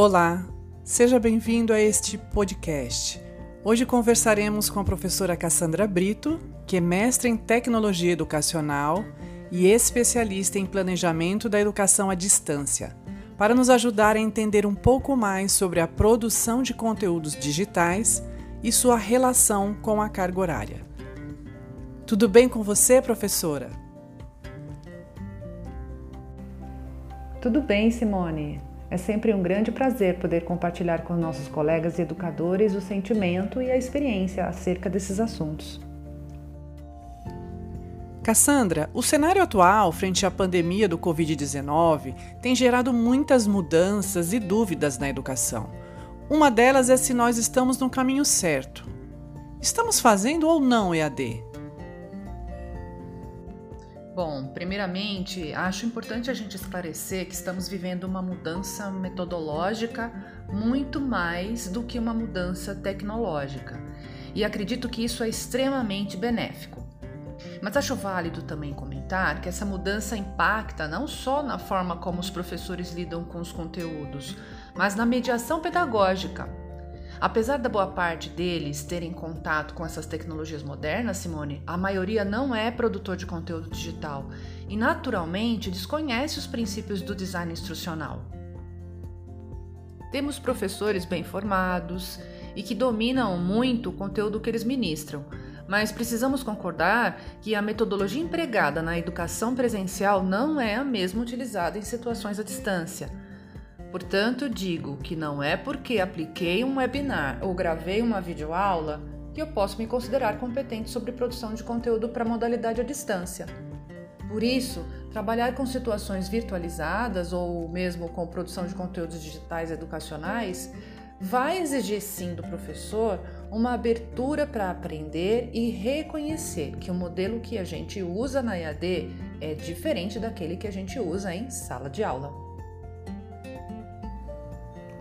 Olá, seja bem-vindo a este podcast. Hoje conversaremos com a professora Cassandra Brito, que é mestre em tecnologia educacional e especialista em planejamento da educação à distância, para nos ajudar a entender um pouco mais sobre a produção de conteúdos digitais e sua relação com a carga horária. Tudo bem com você, professora? Tudo bem, Simone. É sempre um grande prazer poder compartilhar com nossos colegas e educadores o sentimento e a experiência acerca desses assuntos. Cassandra, o cenário atual frente à pandemia do Covid-19 tem gerado muitas mudanças e dúvidas na educação. Uma delas é se nós estamos no caminho certo. Estamos fazendo ou não EAD? Bom, primeiramente, acho importante a gente esclarecer que estamos vivendo uma mudança metodológica muito mais do que uma mudança tecnológica. E acredito que isso é extremamente benéfico. Mas acho válido também comentar que essa mudança impacta não só na forma como os professores lidam com os conteúdos, mas na mediação pedagógica Apesar da boa parte deles terem contato com essas tecnologias modernas, Simone, a maioria não é produtor de conteúdo digital e, naturalmente, desconhece os princípios do design instrucional. Temos professores bem formados e que dominam muito o conteúdo que eles ministram, mas precisamos concordar que a metodologia empregada na educação presencial não é a mesma utilizada em situações à distância. Portanto, digo que não é porque apliquei um webinar ou gravei uma videoaula que eu posso me considerar competente sobre produção de conteúdo para modalidade à distância. Por isso, trabalhar com situações virtualizadas ou mesmo com produção de conteúdos digitais educacionais vai exigir sim do professor uma abertura para aprender e reconhecer que o modelo que a gente usa na EAD é diferente daquele que a gente usa em sala de aula.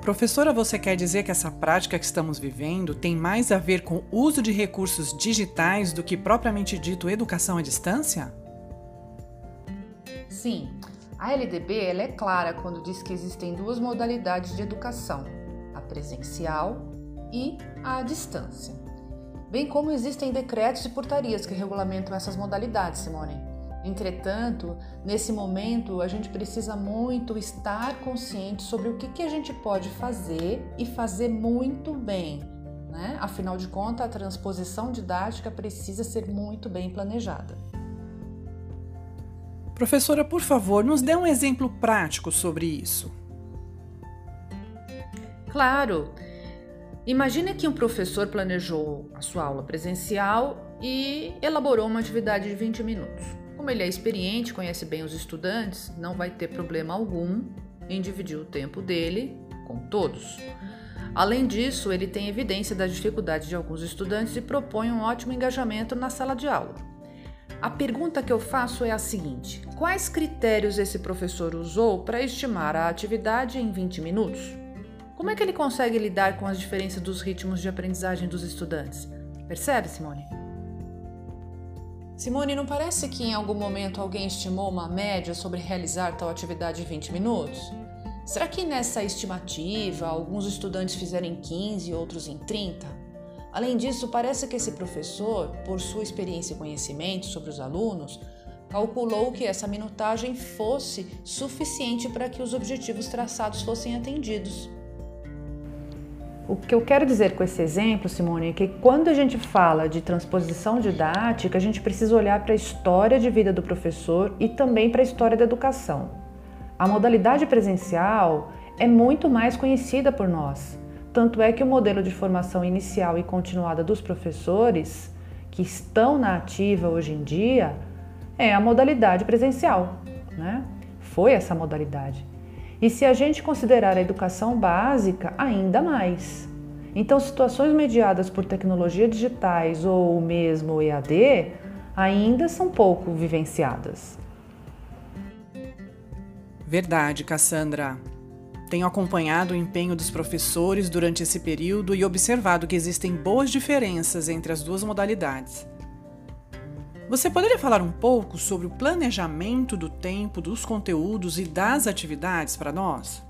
Professora, você quer dizer que essa prática que estamos vivendo tem mais a ver com uso de recursos digitais do que propriamente dito educação à distância? Sim, a LDB ela é clara quando diz que existem duas modalidades de educação, a presencial e a distância. Bem como existem decretos e portarias que regulamentam essas modalidades, Simone. Entretanto, nesse momento, a gente precisa muito estar consciente sobre o que, que a gente pode fazer e fazer muito bem. Né? Afinal de contas, a transposição didática precisa ser muito bem planejada. Professora, por favor, nos dê um exemplo prático sobre isso. Claro! Imagine que um professor planejou a sua aula presencial e elaborou uma atividade de 20 minutos. Como ele é experiente, conhece bem os estudantes, não vai ter problema algum em dividir o tempo dele com todos. Além disso, ele tem evidência da dificuldade de alguns estudantes e propõe um ótimo engajamento na sala de aula. A pergunta que eu faço é a seguinte: quais critérios esse professor usou para estimar a atividade em 20 minutos? Como é que ele consegue lidar com as diferenças dos ritmos de aprendizagem dos estudantes? Percebe, Simone? Simone, não parece que em algum momento alguém estimou uma média sobre realizar tal atividade em 20 minutos? Será que nessa estimativa alguns estudantes fizeram em 15 e outros em 30? Além disso, parece que esse professor, por sua experiência e conhecimento sobre os alunos, calculou que essa minutagem fosse suficiente para que os objetivos traçados fossem atendidos. O que eu quero dizer com esse exemplo, Simone, é que quando a gente fala de transposição didática, a gente precisa olhar para a história de vida do professor e também para a história da educação. A modalidade presencial é muito mais conhecida por nós. Tanto é que o modelo de formação inicial e continuada dos professores que estão na ativa hoje em dia é a modalidade presencial, né? Foi essa modalidade. E se a gente considerar a educação básica, ainda mais. Então, situações mediadas por tecnologias digitais ou mesmo EAD ainda são pouco vivenciadas. Verdade, Cassandra. Tenho acompanhado o empenho dos professores durante esse período e observado que existem boas diferenças entre as duas modalidades. Você poderia falar um pouco sobre o planejamento do tempo, dos conteúdos e das atividades para nós?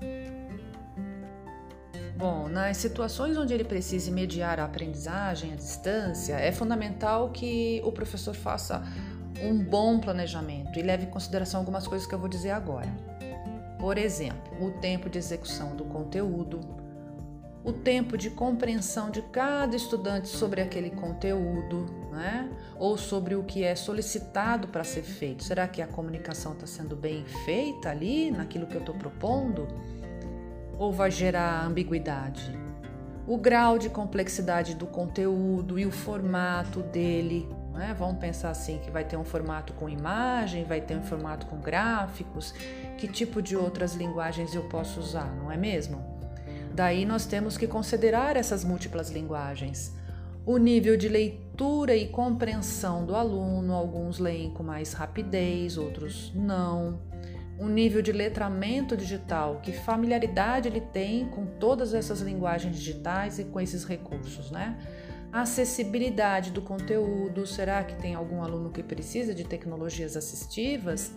Bom, nas situações onde ele precise mediar a aprendizagem à distância, é fundamental que o professor faça um bom planejamento e leve em consideração algumas coisas que eu vou dizer agora. Por exemplo, o tempo de execução do conteúdo, o tempo de compreensão de cada estudante sobre aquele conteúdo, né? ou sobre o que é solicitado para ser feito. Será que a comunicação está sendo bem feita ali, naquilo que eu estou propondo? Ou vai gerar ambiguidade? O grau de complexidade do conteúdo e o formato dele. Né? Vamos pensar assim: que vai ter um formato com imagem, vai ter um formato com gráficos. Que tipo de outras linguagens eu posso usar, não é mesmo? Daí nós temos que considerar essas múltiplas linguagens. O nível de leitura e compreensão do aluno, alguns leem com mais rapidez, outros não. O nível de letramento digital, que familiaridade ele tem com todas essas linguagens digitais e com esses recursos, né? A acessibilidade do conteúdo, será que tem algum aluno que precisa de tecnologias assistivas?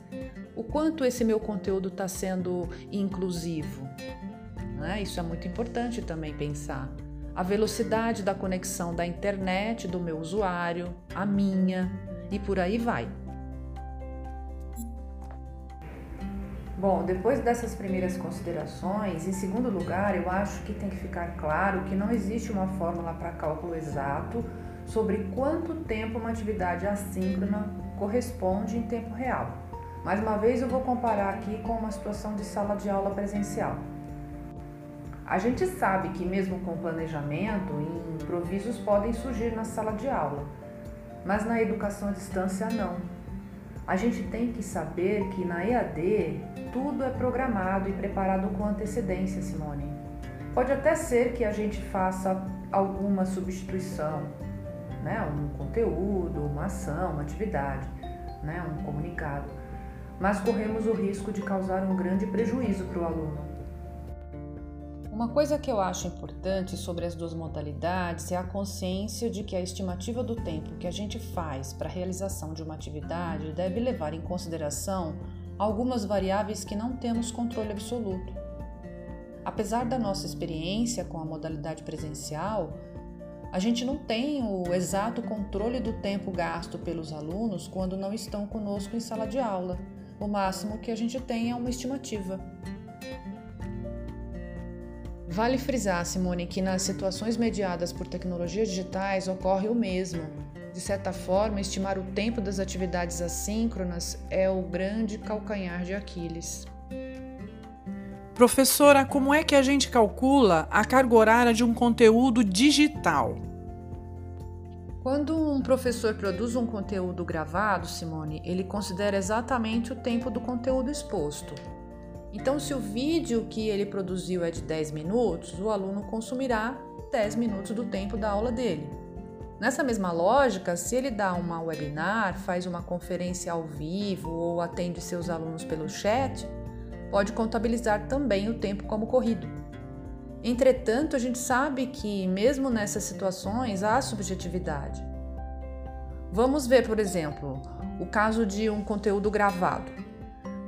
O quanto esse meu conteúdo está sendo inclusivo? Né? Isso é muito importante também pensar. A velocidade da conexão da internet do meu usuário, a minha e por aí vai. Bom, depois dessas primeiras considerações, em segundo lugar, eu acho que tem que ficar claro que não existe uma fórmula para cálculo exato sobre quanto tempo uma atividade assíncrona corresponde em tempo real. Mais uma vez, eu vou comparar aqui com uma situação de sala de aula presencial. A gente sabe que, mesmo com planejamento, improvisos podem surgir na sala de aula, mas na educação à distância não. A gente tem que saber que na EAD tudo é programado e preparado com antecedência, Simone. Pode até ser que a gente faça alguma substituição, né? um conteúdo, uma ação, uma atividade, né? um comunicado, mas corremos o risco de causar um grande prejuízo para o aluno. Uma coisa que eu acho importante sobre as duas modalidades é a consciência de que a estimativa do tempo que a gente faz para a realização de uma atividade deve levar em consideração algumas variáveis que não temos controle absoluto. Apesar da nossa experiência com a modalidade presencial, a gente não tem o exato controle do tempo gasto pelos alunos quando não estão conosco em sala de aula. O máximo que a gente tem é uma estimativa. Vale frisar, Simone, que nas situações mediadas por tecnologias digitais ocorre o mesmo. De certa forma, estimar o tempo das atividades assíncronas é o grande calcanhar de Aquiles. Professora, como é que a gente calcula a carga horária de um conteúdo digital? Quando um professor produz um conteúdo gravado, Simone, ele considera exatamente o tempo do conteúdo exposto. Então, se o vídeo que ele produziu é de 10 minutos, o aluno consumirá 10 minutos do tempo da aula dele. Nessa mesma lógica, se ele dá uma webinar, faz uma conferência ao vivo ou atende seus alunos pelo chat, pode contabilizar também o tempo como corrido. Entretanto, a gente sabe que, mesmo nessas situações, há subjetividade. Vamos ver, por exemplo, o caso de um conteúdo gravado.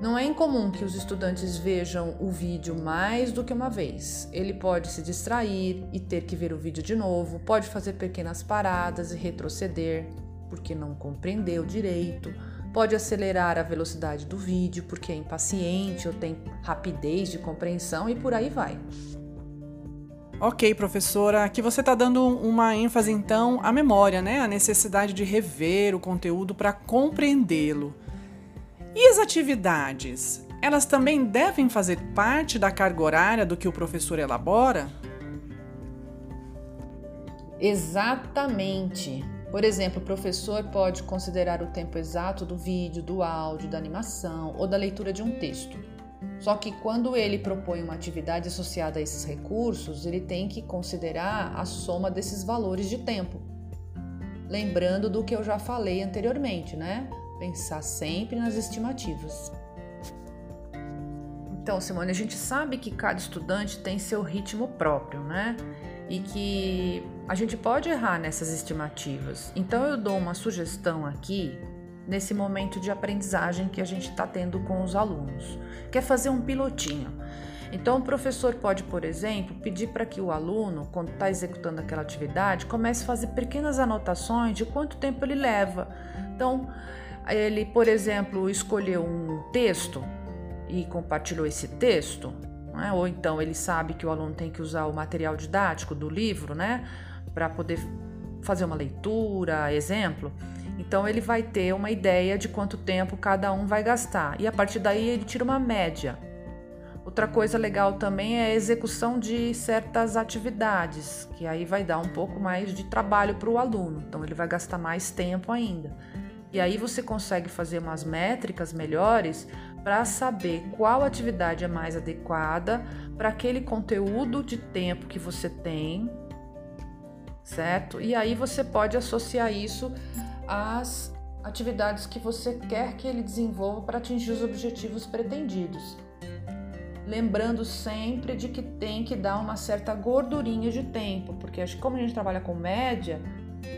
Não é incomum que os estudantes vejam o vídeo mais do que uma vez. Ele pode se distrair e ter que ver o vídeo de novo, pode fazer pequenas paradas e retroceder porque não compreendeu direito, pode acelerar a velocidade do vídeo porque é impaciente ou tem rapidez de compreensão e por aí vai. Ok, professora, aqui você está dando uma ênfase então à memória, né? A necessidade de rever o conteúdo para compreendê-lo. E as atividades? Elas também devem fazer parte da carga horária do que o professor elabora? Exatamente. Por exemplo, o professor pode considerar o tempo exato do vídeo, do áudio, da animação ou da leitura de um texto. Só que quando ele propõe uma atividade associada a esses recursos, ele tem que considerar a soma desses valores de tempo. Lembrando do que eu já falei anteriormente, né? Pensar sempre nas estimativas. Então, Simone, a gente sabe que cada estudante tem seu ritmo próprio, né? E que a gente pode errar nessas estimativas. Então, eu dou uma sugestão aqui nesse momento de aprendizagem que a gente está tendo com os alunos, que é fazer um pilotinho. Então, o professor pode, por exemplo, pedir para que o aluno, quando está executando aquela atividade, comece a fazer pequenas anotações de quanto tempo ele leva. Então, ele, por exemplo, escolheu um texto e compartilhou esse texto, né? ou então ele sabe que o aluno tem que usar o material didático do livro, né, para poder fazer uma leitura, exemplo. Então ele vai ter uma ideia de quanto tempo cada um vai gastar e a partir daí ele tira uma média. Outra coisa legal também é a execução de certas atividades, que aí vai dar um pouco mais de trabalho para o aluno, então ele vai gastar mais tempo ainda. E aí você consegue fazer umas métricas melhores para saber qual atividade é mais adequada para aquele conteúdo de tempo que você tem, certo? E aí você pode associar isso às atividades que você quer que ele desenvolva para atingir os objetivos pretendidos lembrando sempre de que tem que dar uma certa gordurinha de tempo, porque como a gente trabalha com média,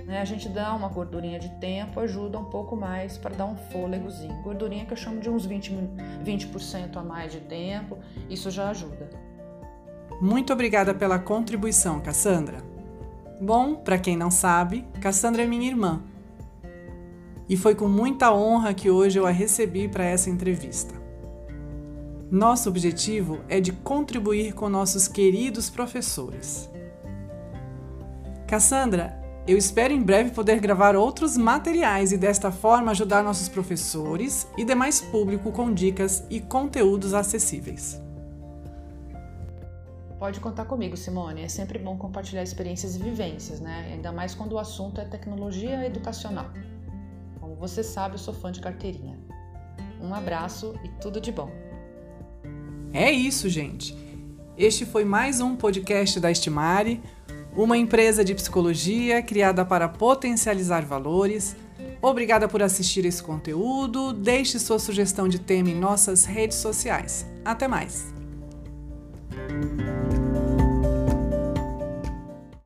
né, a gente dá uma gordurinha de tempo, ajuda um pouco mais para dar um fôlegozinho. Gordurinha que eu chamo de uns 20%, 20 a mais de tempo, isso já ajuda. Muito obrigada pela contribuição, Cassandra. Bom, para quem não sabe, Cassandra é minha irmã. E foi com muita honra que hoje eu a recebi para essa entrevista. Nosso objetivo é de contribuir com nossos queridos professores. Cassandra, eu espero em breve poder gravar outros materiais e desta forma ajudar nossos professores e demais público com dicas e conteúdos acessíveis. Pode contar comigo, Simone. É sempre bom compartilhar experiências e vivências, né? Ainda mais quando o assunto é tecnologia educacional. Como você sabe, eu sou fã de carteirinha. Um abraço e tudo de bom. É isso, gente. Este foi mais um podcast da Estimare, uma empresa de psicologia criada para potencializar valores. Obrigada por assistir esse conteúdo. Deixe sua sugestão de tema em nossas redes sociais. Até mais!